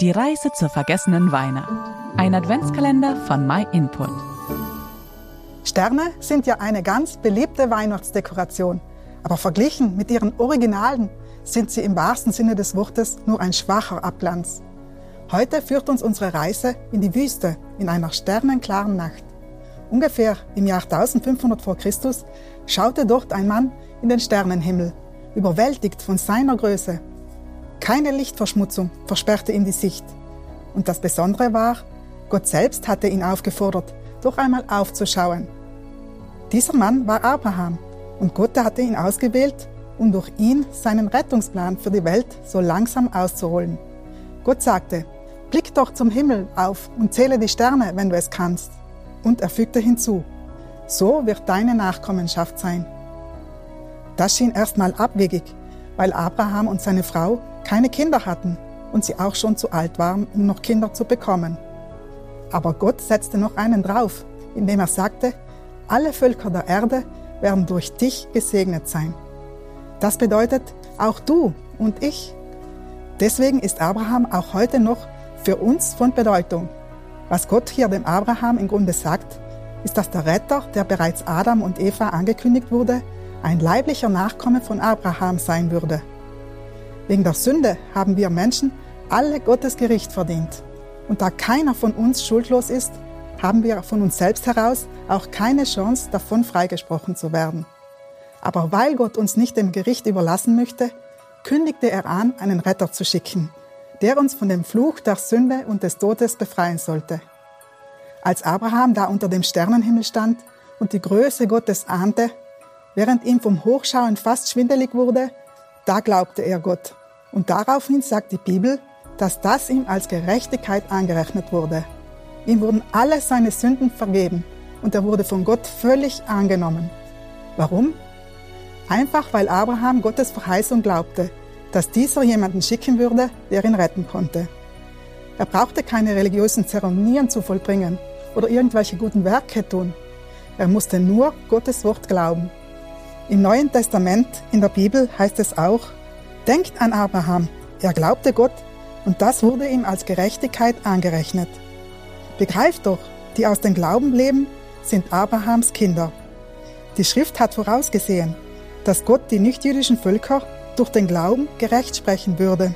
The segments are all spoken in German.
Die Reise zur vergessenen Weihnacht. Ein Adventskalender von MyInput. Sterne sind ja eine ganz beliebte Weihnachtsdekoration, aber verglichen mit ihren Originalen sind sie im wahrsten Sinne des Wortes nur ein schwacher Abglanz. Heute führt uns unsere Reise in die Wüste in einer sternenklaren Nacht. Ungefähr im Jahr 1500 vor Christus schaute dort ein Mann in den Sternenhimmel, überwältigt von seiner Größe. Keine Lichtverschmutzung versperrte ihm die Sicht. Und das Besondere war, Gott selbst hatte ihn aufgefordert, doch einmal aufzuschauen. Dieser Mann war Abraham und Gott hatte ihn ausgewählt, um durch ihn seinen Rettungsplan für die Welt so langsam auszuholen. Gott sagte, Blick doch zum Himmel auf und zähle die Sterne, wenn du es kannst. Und er fügte hinzu, so wird deine Nachkommenschaft sein. Das schien erstmal abwegig, weil Abraham und seine Frau keine Kinder hatten und sie auch schon zu alt waren, um noch Kinder zu bekommen. Aber Gott setzte noch einen drauf, indem er sagte, alle Völker der Erde werden durch dich gesegnet sein. Das bedeutet auch du und ich. Deswegen ist Abraham auch heute noch für uns von Bedeutung. Was Gott hier dem Abraham im Grunde sagt, ist, dass der Retter, der bereits Adam und Eva angekündigt wurde, ein leiblicher Nachkomme von Abraham sein würde. Wegen der Sünde haben wir Menschen alle Gottes Gericht verdient. Und da keiner von uns schuldlos ist, haben wir von uns selbst heraus auch keine Chance, davon freigesprochen zu werden. Aber weil Gott uns nicht dem Gericht überlassen möchte, kündigte er an, einen Retter zu schicken, der uns von dem Fluch der Sünde und des Todes befreien sollte. Als Abraham da unter dem Sternenhimmel stand und die Größe Gottes ahnte, während ihm vom Hochschauen fast schwindelig wurde, da glaubte er Gott. Und daraufhin sagt die Bibel, dass das ihm als Gerechtigkeit angerechnet wurde. Ihm wurden alle seine Sünden vergeben und er wurde von Gott völlig angenommen. Warum? Einfach weil Abraham Gottes Verheißung glaubte, dass dieser jemanden schicken würde, der ihn retten konnte. Er brauchte keine religiösen Zeremonien zu vollbringen oder irgendwelche guten Werke tun. Er musste nur Gottes Wort glauben. Im Neuen Testament in der Bibel heißt es auch, denkt an Abraham, er glaubte Gott und das wurde ihm als Gerechtigkeit angerechnet. Begreift doch, die aus dem Glauben leben, sind Abrahams Kinder. Die Schrift hat vorausgesehen, dass Gott die nichtjüdischen Völker durch den Glauben gerecht sprechen würde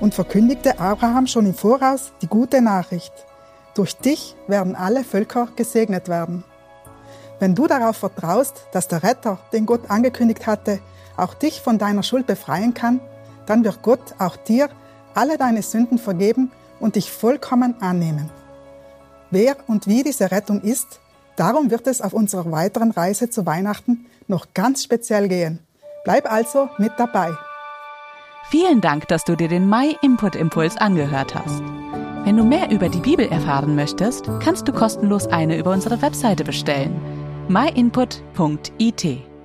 und verkündigte Abraham schon im Voraus die gute Nachricht. Durch dich werden alle Völker gesegnet werden. Wenn du darauf vertraust, dass der Retter, den Gott angekündigt hatte, auch dich von deiner Schuld befreien kann, dann wird Gott auch dir alle deine Sünden vergeben und dich vollkommen annehmen. Wer und wie diese Rettung ist, darum wird es auf unserer weiteren Reise zu Weihnachten noch ganz speziell gehen. Bleib also mit dabei. Vielen Dank, dass du dir den My Input Impuls angehört hast. Wenn du mehr über die Bibel erfahren möchtest, kannst du kostenlos eine über unsere Webseite bestellen myinput.it.